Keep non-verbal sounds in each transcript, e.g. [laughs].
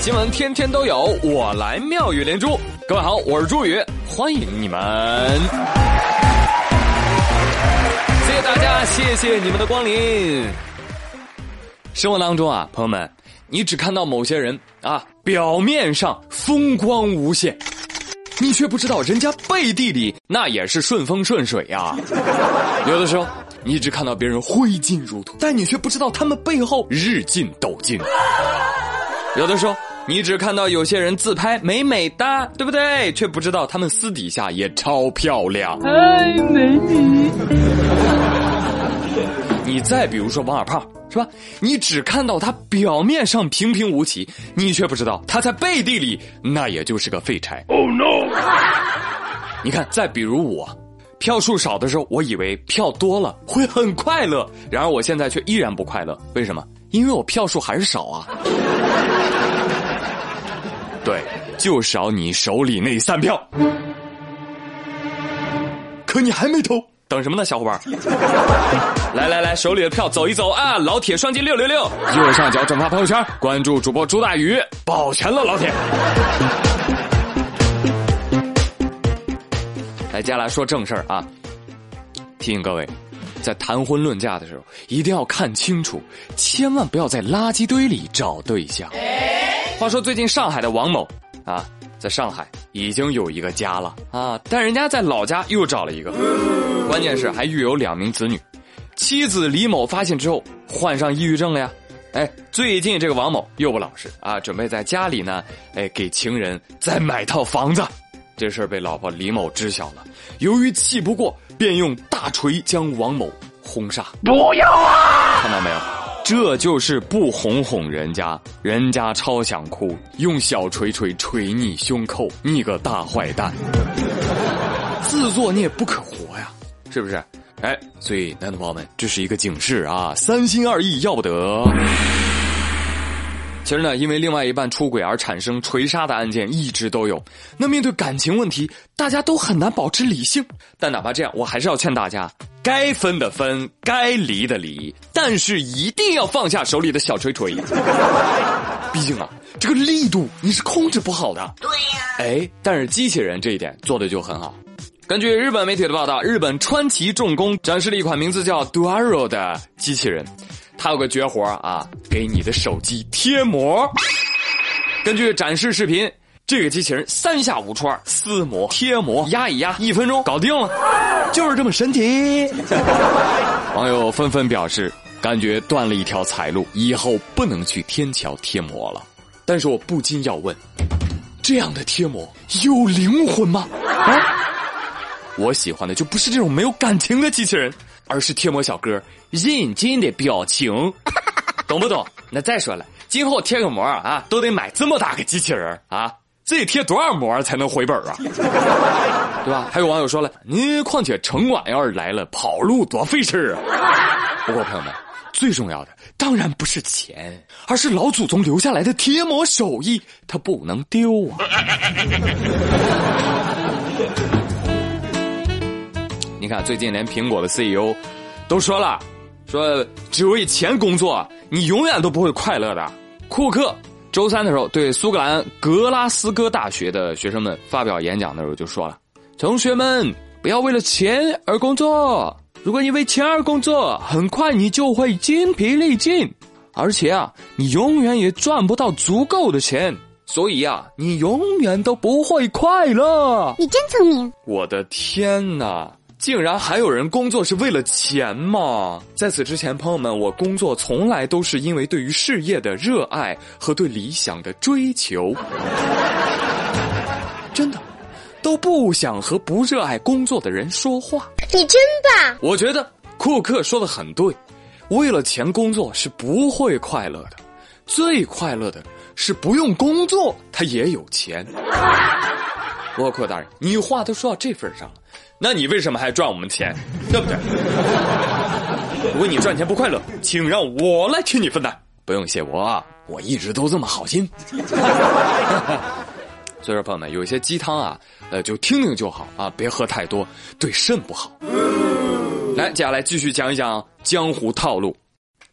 新闻天天都有，我来妙语连珠。各位好，我是朱宇，欢迎你们。谢谢大家，谢谢你们的光临。生活当中啊，朋友们，你只看到某些人啊，表面上风光无限，你却不知道人家背地里那也是顺风顺水呀。有的时候，你只看到别人挥金如土，但你却不知道他们背后日进斗金。有的时候，你只看到有些人自拍美美哒，对不对？却不知道他们私底下也超漂亮。哎，美女！你再比如说王二胖，是吧？你只看到他表面上平平无奇，你却不知道他在背地里那也就是个废柴。Oh no！你看，再比如我，票数少的时候，我以为票多了 [laughs] 会很快乐，然而我现在却依然不快乐。为什么？因为我票数还是少啊。[laughs] 对，就少你手里那三票。可你还没投，等什么呢，小伙伴？[laughs] 来来来，手里的票走一走啊！老铁，双击六六六，右上角转发朋友圈，关注主播朱大宇，保全了老铁。接下来说正事儿啊！提醒各位，在谈婚论嫁的时候，一定要看清楚，千万不要在垃圾堆里找对象。话说最近上海的王某啊，在上海已经有一个家了啊，但人家在老家又找了一个，关键是还育有两名子女。妻子李某发现之后，患上抑郁症了呀。哎，最近这个王某又不老实啊，准备在家里呢，哎，给情人再买套房子。这事儿被老婆李某知晓了，由于气不过，便用大锤将王某轰杀。不要啊！看到没有？这就是不哄哄人家，人家超想哭，用小锤锤锤你胸口，你个大坏蛋！自作孽不可活呀，是不是？哎，所以男同胞们，这是一个警示啊，三心二意要不得。其实呢，因为另外一半出轨而产生锤杀的案件一直都有。那面对感情问题，大家都很难保持理性。但哪怕这样，我还是要劝大家：该分的分，该离的离，但是一定要放下手里的小锤锤。毕竟啊，这个力度你是控制不好的。对呀。哎，但是机器人这一点做的就很好。根据日本媒体的报道，日本川崎重工展示了一款名字叫 Duaro 的机器人。他有个绝活啊，给你的手机贴膜。根据展示视频，这个机器人三下五除二撕膜、贴膜、压一压，一分钟搞定了，就是这么神奇。[laughs] 网友纷纷表示，感觉断了一条财路，以后不能去天桥贴膜了。但是我不禁要问，这样的贴膜有灵魂吗？啊，我喜欢的就不是这种没有感情的机器人。而是贴膜小哥认真的表情，[laughs] 懂不懂？那再说了，今后贴个膜啊，都得买这么大个机器人啊，这得贴多少膜才能回本啊？[laughs] 对吧？还有网友说了，您况且城管要是来了，跑路多费事啊！[laughs] 不过朋友们，最重要的当然不是钱，而是老祖宗留下来的贴膜手艺，它不能丢啊！看，最近连苹果的 CEO 都说了，说只为钱工作，你永远都不会快乐的。库克周三的时候对苏格兰格拉斯哥大学的学生们发表演讲的时候就说了：“同学们，不要为了钱而工作。如果你为钱而工作，很快你就会精疲力尽，而且啊，你永远也赚不到足够的钱。所以啊，你永远都不会快乐。”你真聪明！我的天哪！竟然还有人工作是为了钱吗？在此之前，朋友们，我工作从来都是因为对于事业的热爱和对理想的追求。真的，都不想和不热爱工作的人说话。你真棒！我觉得库克说的很对，为了钱工作是不会快乐的，最快乐的是不用工作他也有钱。沃克大人，你话都说到这份上了。那你为什么还赚我们钱，对不对？[laughs] 如果你赚钱不快乐，请让我来替你分担，不用谢我，我一直都这么好心。[laughs] 所以说，朋友们，有些鸡汤啊，呃，就听听就好啊，别喝太多，对肾不好。来，接下来继续讲一讲江湖套路。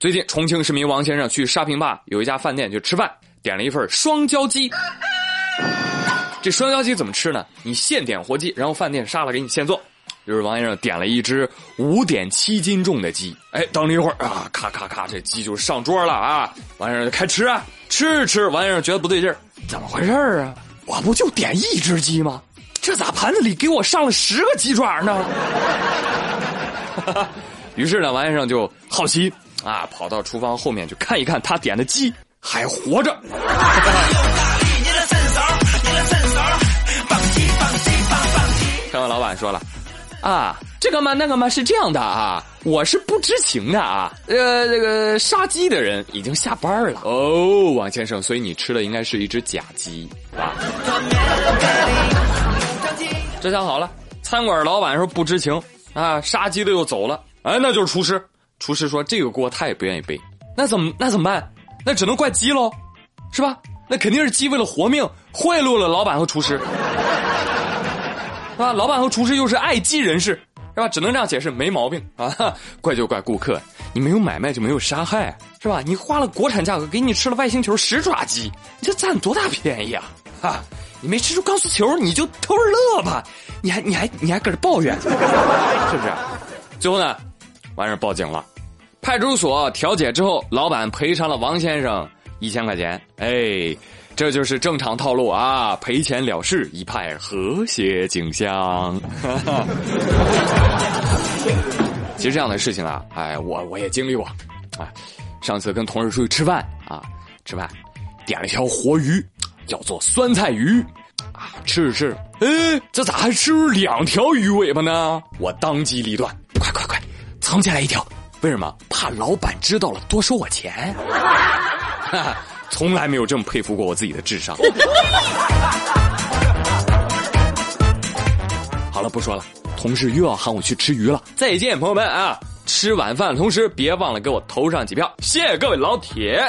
最近，重庆市民王先生去沙坪坝有一家饭店去吃饭，点了一份双椒鸡。这双椒鸡怎么吃呢？你现点活鸡，然后饭店杀了给你现做。就是王先生点了一只五点七斤重的鸡，哎，等了一会儿啊，咔咔咔，这鸡就上桌了啊。王先生就开吃啊，吃吃。王先生觉得不对劲儿，怎么回事啊？我不就点一只鸡吗？这咋盘子里给我上了十个鸡爪呢？[laughs] 于是呢，王先生就好奇啊，跑到厨房后面去看一看，他点的鸡还活着。[laughs] 老板说了。啊，这个嘛，那个嘛，是这样的啊，我是不知情的啊。呃，这个杀鸡的人已经下班了哦，王先生，所以你吃的应该是一只假鸡啊。这下好了，餐馆老板说不知情啊，杀鸡的又走了，哎，那就是厨师。厨师说这个锅他也不愿意背，那怎么那怎么办？那只能怪鸡喽，是吧？那肯定是鸡为了活命贿赂了老板和厨师。啊，老板和厨师又是爱鸡人士，是吧？只能这样解释，没毛病啊！怪就怪顾客，你没有买卖就没有杀害，是吧？你花了国产价格给你吃了外星球十爪鸡，你这占多大便宜啊？啊，你没吃出钢丝球，你就偷着乐吧？你还你还你还搁这抱怨，是不是？最后呢，完事报警了，派出所调解之后，老板赔偿了王先生一千块钱，哎。这就是正常套路啊！赔钱了事，一派和谐景象。[laughs] 其实这样的事情啊，哎，我我也经历过。啊，上次跟同事出去吃饭啊，吃饭点了一条活鱼，叫做酸菜鱼。啊，吃着吃着，哎，这咋还吃两条鱼尾巴呢？我当机立断，快快快，藏起来一条。为什么？怕老板知道了多收我钱。哈哈。从来没有这么佩服过我自己的智商。[laughs] 好了，不说了，同事又要喊我去吃鱼了。再见，朋友们啊！吃晚饭的同时，别忘了给我投上几票，谢谢各位老铁。